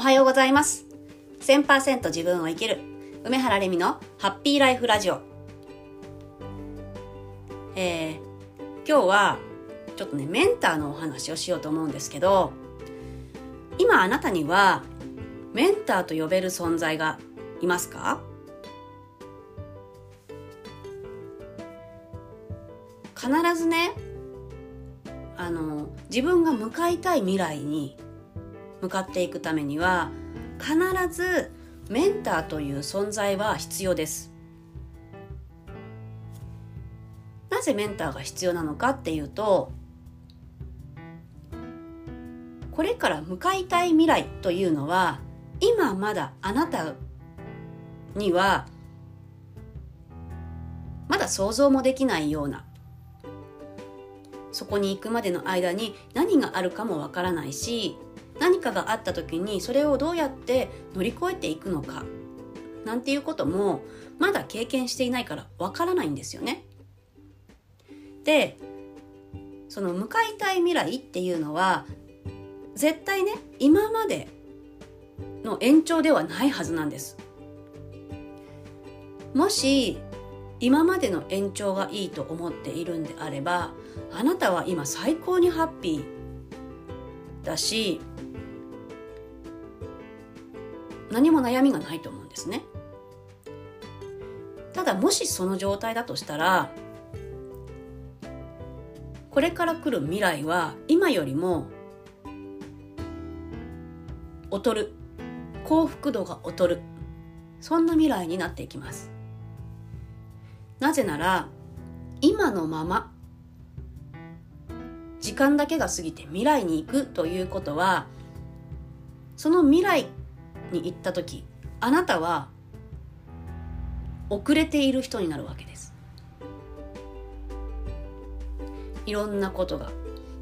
おはようございます。1000%自分を生きる梅原レミのハッピーライフラジオ。えー、今日はちょっとね、メンターのお話をしようと思うんですけど、今あなたにはメンターと呼べる存在がいますか？必ずねあの自分が向かいたい未来に向かっていくためには必ずメンターという存在は必要です。なぜメンターが必要なのかっていうとこれから向かいたい未来というのは今まだあなたにはまだ想像もできないようなそこに行くまでの間に何があるかもわからないし何かがあった時にそれをどうやって乗り越えていくのかなんていうこともまだ経験していないからわからないんですよね。でその向かいたい未来っていうのは絶対ね今までの延長ではないはずなんです。もし今までの延長がいいと思っているんであればあなたは今最高にハッピーだし何も悩みがないと思うんですね。ただもしその状態だとしたらこれから来る未来は今よりも劣る幸福度が劣るそんな未来になっていきます。なぜなら今のまま時間だけが過ぎて未来に行くということはその未来に行った時あなたは遅れている人になるわけです。いろんなことが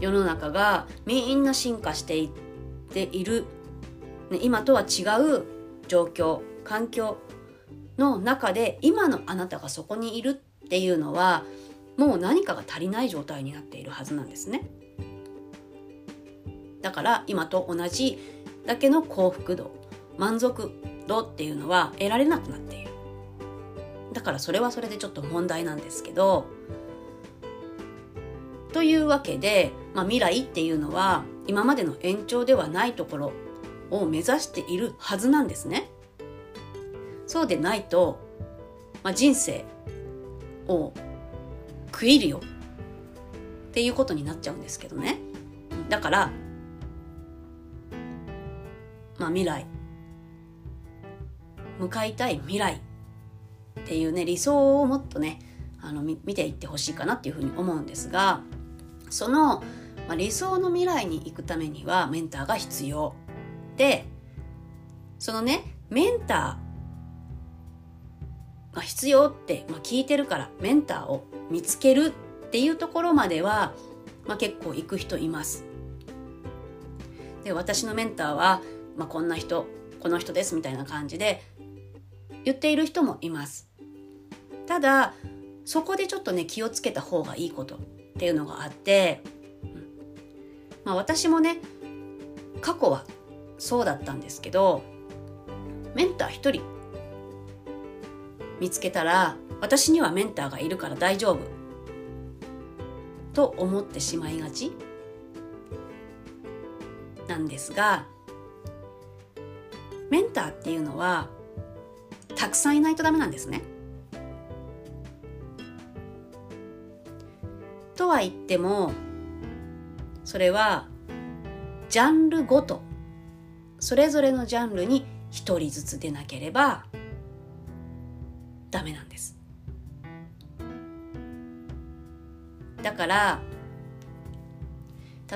世の中がみんな進化していっている、ね、今とは違う状況環境の中で今のあなたがそこにいるっていうのはもう何かが足りない状態になっているはずなんですね。だから今と同じだけの幸福度。満足度っていうのは得られなくなっている。だからそれはそれでちょっと問題なんですけどというわけで、まあ、未来っていうのは今までの延長ではないところを目指しているはずなんですね。そうでないと、まあ、人生を食いるよっていうことになっちゃうんですけどね。だから、まあ未来、向かいたい未来っていうね、理想をもっとね、あの見ていってほしいかなっていうふうに思うんですが、その、まあ、理想の未来に行くためにはメンターが必要。で、そのね、メンターが必要って、まあ、聞いてるからメンターを見つけるっていうところまでは、まあ、結構行く人います。で私のメンターは、まあ、こんな人この人ですみたいな感じで言っている人もいます。ただそこでちょっとね気をつけた方がいいことっていうのがあって、まあ、私もね過去はそうだったんですけどメンター一人見つけたら私にはメンターがいるから大丈夫と思ってしまいがちなんですがメンターっていうのはたくさんいないとダメなんですね。とは言ってもそれはジャンルごとそれぞれのジャンルに一人ずつ出なければダメなんですだから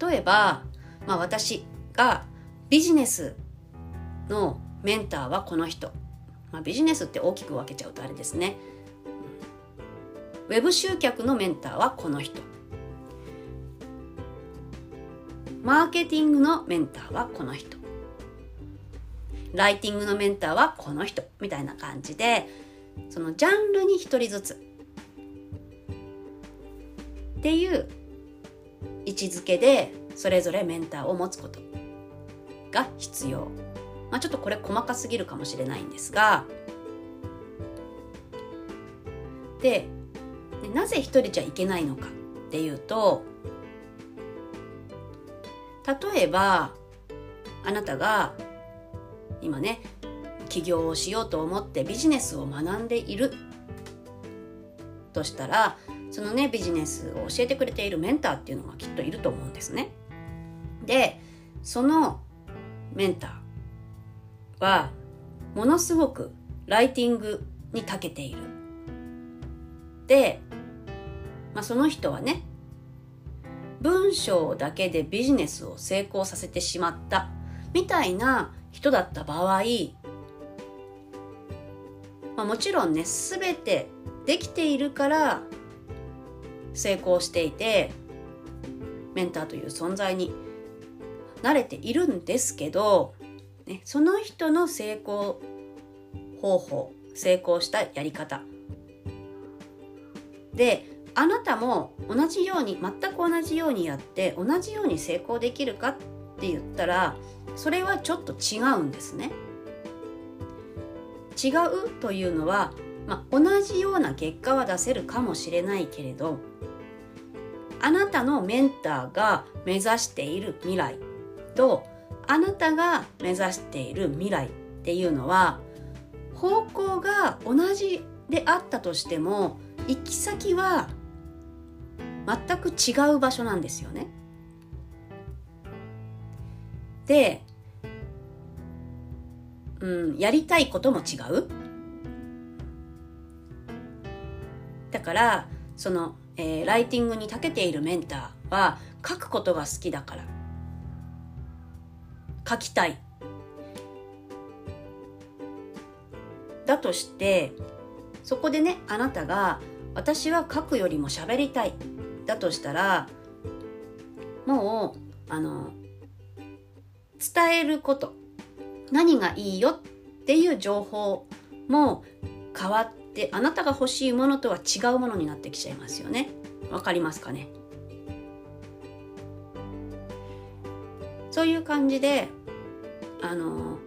例えば、まあ、私がビジネスのメンターはこの人、まあ、ビジネスって大きく分けちゃうとあれですね。ウェブ集客のメンターはこの人。マーケティングのメンターはこの人。ライティングのメンターはこの人。みたいな感じでそのジャンルに一人ずつ。っていう位置づけでそれぞれメンターを持つことが必要。まあ、ちょっとこれ細かすぎるかもしれないんですがでなぜ一人じゃいけないのかっていうと例えばあなたが今ね起業をしようと思ってビジネスを学んでいるとしたらそのねビジネスを教えてくれているメンターっていうのがきっといると思うんですね。でそのメンターはものすごくライティングに長けている。で、まあ、その人はね文章だけでビジネスを成功させてしまったみたいな人だった場合、まあ、もちろんね全てできているから成功していてメンターという存在に慣れているんですけど、ね、その人の成功方法成功したやり方であなたも同じように全く同じようにやって同じように成功できるかって言ったらそれはちょっと違うんですね。違うというのは、まあ、同じような結果は出せるかもしれないけれどあなたのメンターが目指している未来とあなたが目指している未来っていうのは方向が同じであったとしても行き先は全く違う場所なんですよね。で、うん、やりたいことも違う。だからその、えー、ライティングに長けているメンターは書くことが好きだから書きたい。だとしてそこでねあなたが私は書くよりも喋りたい。だとしたらもうあの伝えること。何がいいよ？っていう情報も変わってあなたが欲しいものとは違うものになってきちゃいますよね。わかりますかね？そういう感じであの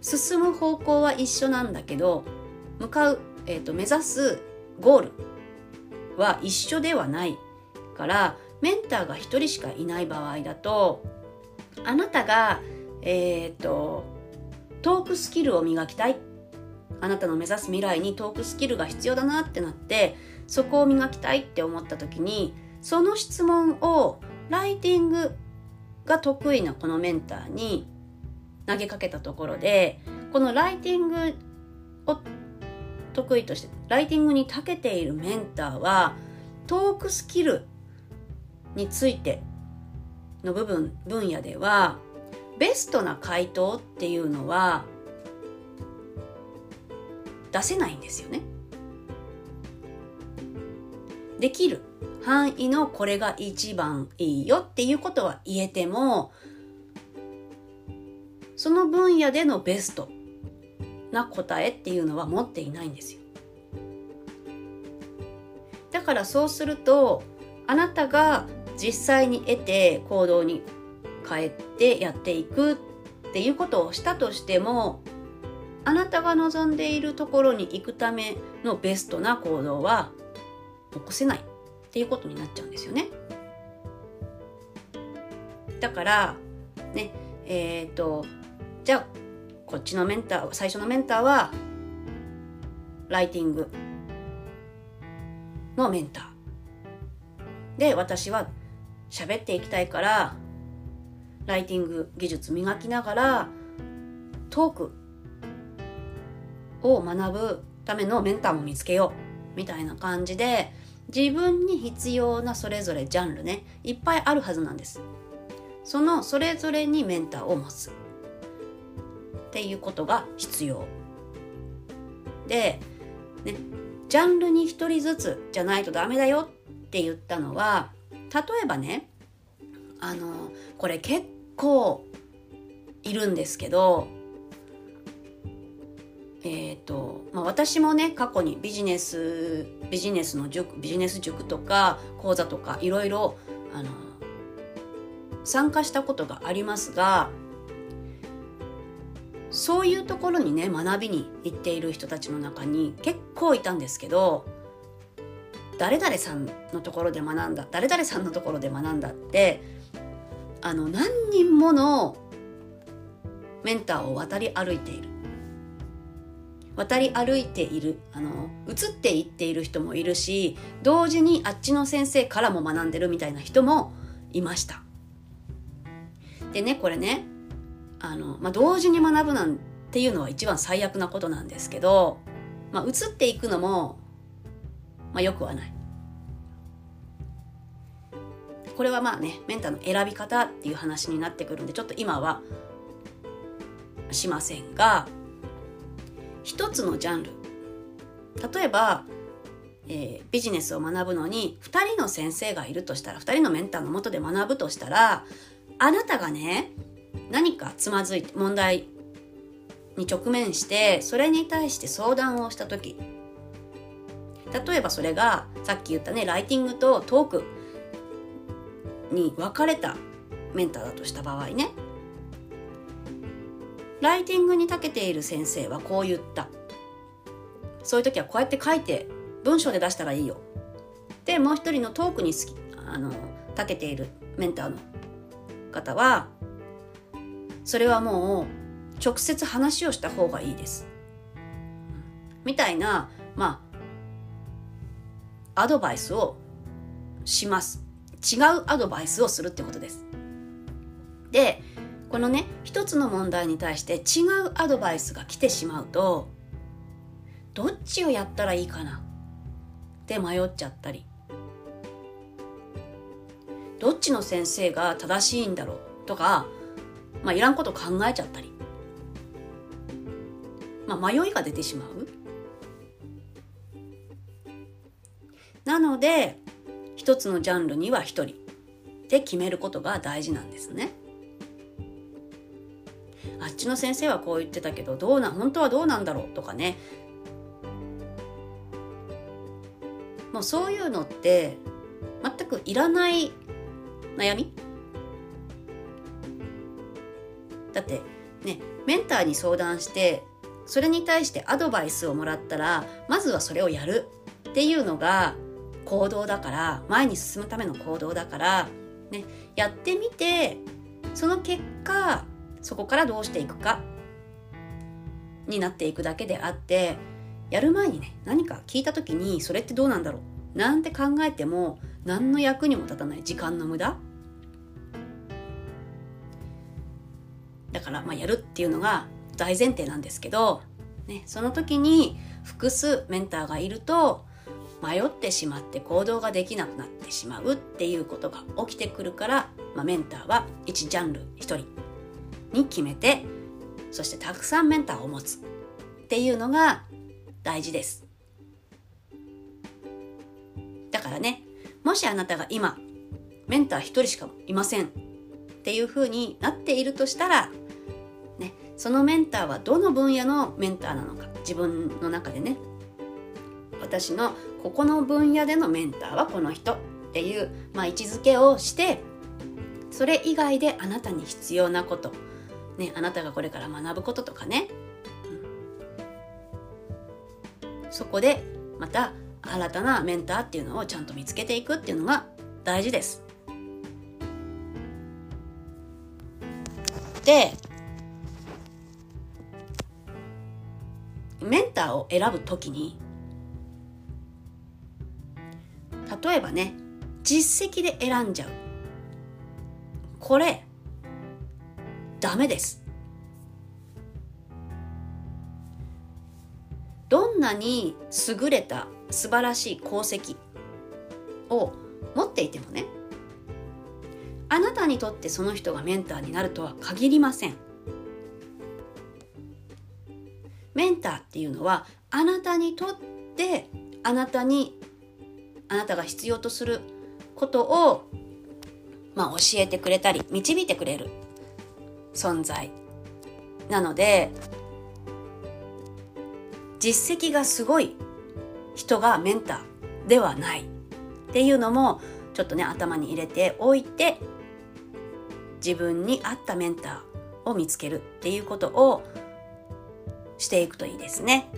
進む方向は一緒なんだけど向かう、えーと、目指すゴールは一緒ではないからメンターが1人しかいない場合だとあなたがえっ、ー、とトークスキルを磨きたい。あなたの目指す未来にトークスキルが必要だなってなってそこを磨きたいって思った時にその質問をライティングが得意なこのメンターに投げかけたところでこのライティングを得意としてライティングに長けているメンターはトークスキルについての部分分野ではベストな回答っていうのは出せないんですよね。できる範囲のこれが一番いいよっていうことは言えてもその分野でのベストな答えっていうのは持っていないんですよ。だからそうするとあなたが実際に得て行動に変えてやっていくっていうことをしたとしてもあなたが望んでいるところに行くためのベストな行動は起こせないっていうことになっちゃうんですよね。だからねえっ、とじゃあこっちのメンター最初のメンターはライティングのメンターで私は喋っていきたいからライティング技術磨きながらトークを学ぶためのメンターも見つけようみたいな感じで自分に必要なそれぞれジャンルねいっぱいあるはずなんです。そのそれぞれにメンターを持つ。っていうことが必要。で、ね、ジャンルに1人ずつじゃないとダメだよ。って言ったのは例えばねあのこれ結構いるんですけどえーとまあ、私もね過去にビジネスビジネスの塾ビジネス塾とか講座とかいろいろ参加したことがありますがそういうところにね学びに行っている人たちの中に結構いたんですけど誰々さんのところで学んだ誰々さんのところで学んだってあの何人ものメンターを渡り歩いている。渡り歩いているあの移っていっている人もいるし同時にあっちの先生からも学んでるみたいな人もいました。でねこれねあの、まあ、同時に学ぶなんていうのは一番最悪なことなんですけど、まあ、移っていくのも、まあ、よくはない。これはまあねメンターの選び方っていう話になってくるんでちょっと今はしませんが一つのジャンル。例えば、えー、ビジネスを学ぶのに2人の先生がいるとしたら2人のメンターのもとで学ぶとしたらあなたがね何かつまずいて問題に直面してそれに対して相談をした時。例えばそれがさっき言ったねライティングとトークに分かれたメンターだとした場合ね。ライティングに長けている先生はこう言ったそういう時はこうやって書いて文章で出したらいいよでもう一人のトークに好きあの長けているメンターの方はそれはもう直接話をした方がいいです。みたいな、まあ、アドバイスをします。違うアドバイスをするってことです。で、このね、一つの問題に対して違うアドバイスが来てしまうと、どっちをやったらいいかな？って迷っちゃったり、どっちの先生が正しいんだろう？とか、まあ、いらんこと考えちゃったり、まあ、迷いが出てしまう。なので一つのジャンルには一人で決めることが大事なんですね。あっちの先生はこう言ってたけどどうな本当はどうなんだろうとかね。もうそういうのって全くいらない悩み。だってねメンターに相談してそれに対してアドバイスをもらったらまずはそれをやるっていうのが行動だから前に進むための行動だから、ね、やってみてその結果そこからどうしていくかになっていくだけであってやる前にね何か聞いた時にそれってどうなんだろう？なんて考えても何の役にも立たない。時間の無駄？だから、まあ、やるっていうのが大前提なんですけど、ね、その時に複数メンターがいると迷ってしまって行動ができなくなってしまうっていうことが起きてくるから、まあ、メンターは1ジャンル1人。に決めてそしてたくさんメンターを持つっていうのが大事です。だからねもしあなたが今メンター1人しかいませんっていうふうになっているとしたらねそのメンターはどの分野のメンターなのか自分の中でね私のここの分野でのメンターはこの人っていう、まあ、位置づけをしてそれ以外であなたに必要なこと、ね、あなたがこれから学ぶこととかね、うん、そこでまた新たなメンターっていうのをちゃんと見つけていくっていうのが大事です。でメンターを選ぶ時に例えばね実績で選んじゃう。これダメです。どんなに優れた素晴らしい功績を持っていてもねあなたにとってその人がメンターになるとは限りません。メンターっていうのはあなたにとってあなたにあなたが必要とすることを、まあ、教えてくれたり導いてくれる。存在。なので実績がすごい人がメンターではない。っていうのもちょっとね頭に入れておいて自分に合ったメンターを見つける。っていうことをしていくといいですね。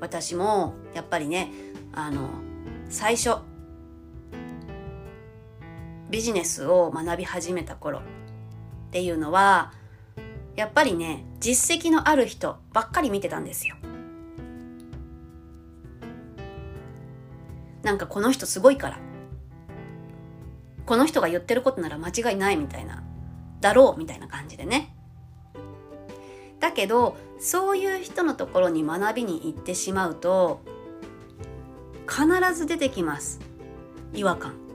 私もやっぱりねあの最初ビジネスを学び始めた頃っていうのはやっぱりね実績のある人ばっかり見てたんですよ。なんかこの人すごいから。この人が言ってることなら間違いないみたいなだろうみたいな感じでね。だけどそういう人のところに学びに行ってしまうと必ず出てきます。違和感。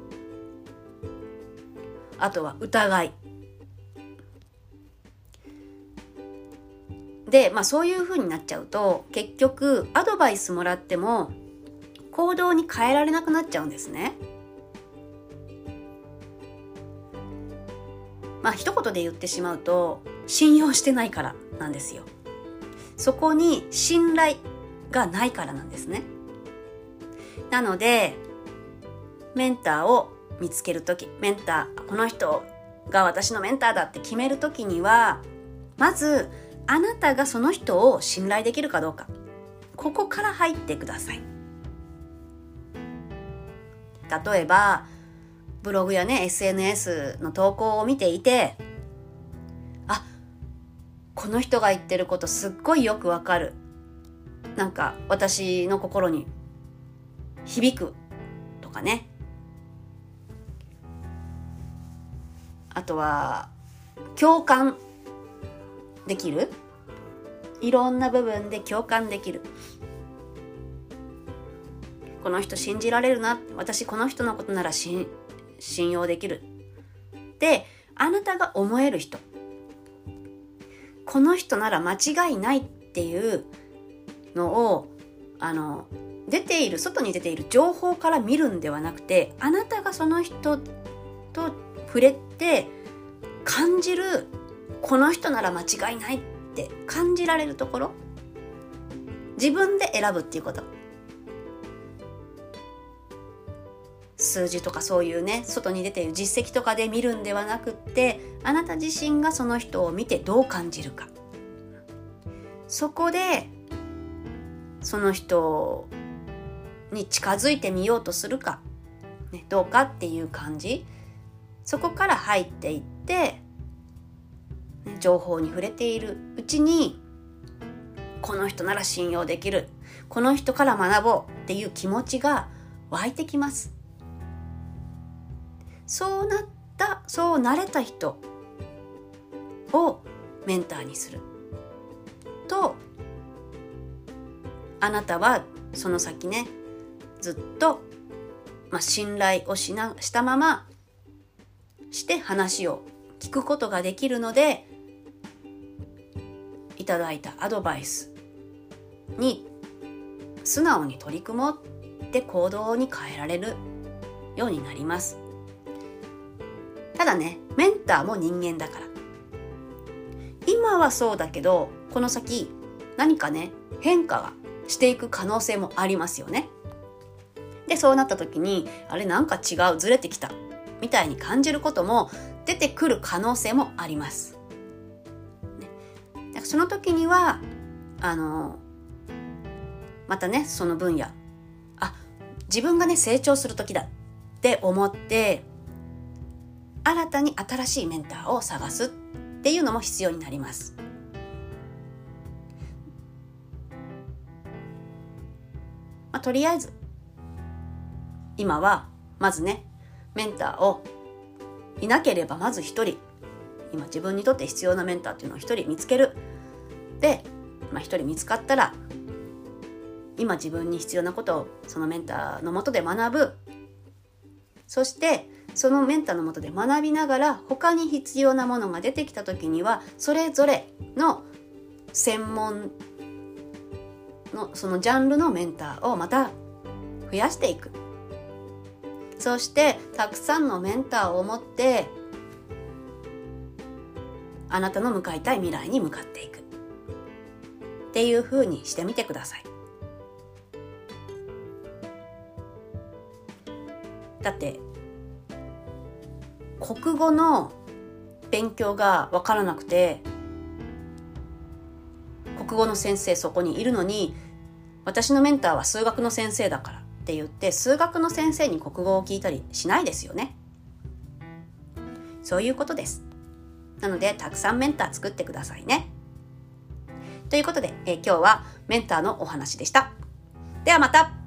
あとは疑いで、まあ、そういうふうになっちゃうと結局アドバイスもらっても行動に変えられなくなっちゃうんですね。まあ一言で言ってしまうと信用してないからなんですよ。そこに信頼がないからなんですね。なのでメンターを見つける時メンターこの人が私のメンターだって決める時にはまずあなたがその人を信頼できるかどうか。ここから入ってください。例えばブログやね SNS の投稿を見ていてあこの人が言ってることすっごいよくわかる。なんか私の心に響くとかね。あとは共感できる？いろんな部分で共感できる。この人信じられるな。私この人のことなら信用できる。であなたが思える人。この人なら間違いないっていうのをあの出ている外に出ている情報から見るんではなくてあなたがその人と触れて感じるこの人なら間違いないって感じられるところ。自分で選ぶっていうこと。数字とかそういうね外に出ている実績とかで見るんではなくってあなた自身がその人を見てどう感じるか。そこでその人に近づいてみようとするか、ね、どうかっていう感じ。そこから入っていって、情報に触れている。うちにこの人なら信用できる。この人から学ぼうっていう気持ちが湧いてきます。そうなったそうなれた人をメンターにする。とあなたはその先ねずっと、まあ、信頼をしなしたままして話を聞くことができるのでいただいたアドバイスに素直に取り組もうって行動に変えられるようになります。ただね、メンターも人間だから。今はそうだけど、この先何かね、変化がしていく可能性もありますよね。で、そうなった時に、あれなんか違う、ずれてきた、みたいに感じることも出てくる可能性もあります。ね、だからその時には、あの、またね、その分野、あ、自分がね、成長する時だって思って、新たに新しいメンターを探すっていうのも必要になります。まあ、とりあえず今はまずねメンターをいなければまず一人。今自分にとって必要なメンターっていうのを一人見つける。で一、まあ、人見つかったら今自分に必要なことをそのメンターのもとで学ぶ。そしてそのメンターのもとで学びながら他に必要なものが出てきた時にはそれぞれの専門のそのジャンルのメンターをまた増やしていく。そしてたくさんのメンターを持ってあなたの向かいたい未来に向かっていく。っていうふうにしてみてください。だって国語の勉強が分からなくて国語の先生そこにいるのに私のメンターは数学の先生だから。って言って数学の先生に国語を聞いたりしないですよね。そういうことです。なのでたくさんメンター作ってくださいね。ということで、え今日はメンターのお話でした。ではまた。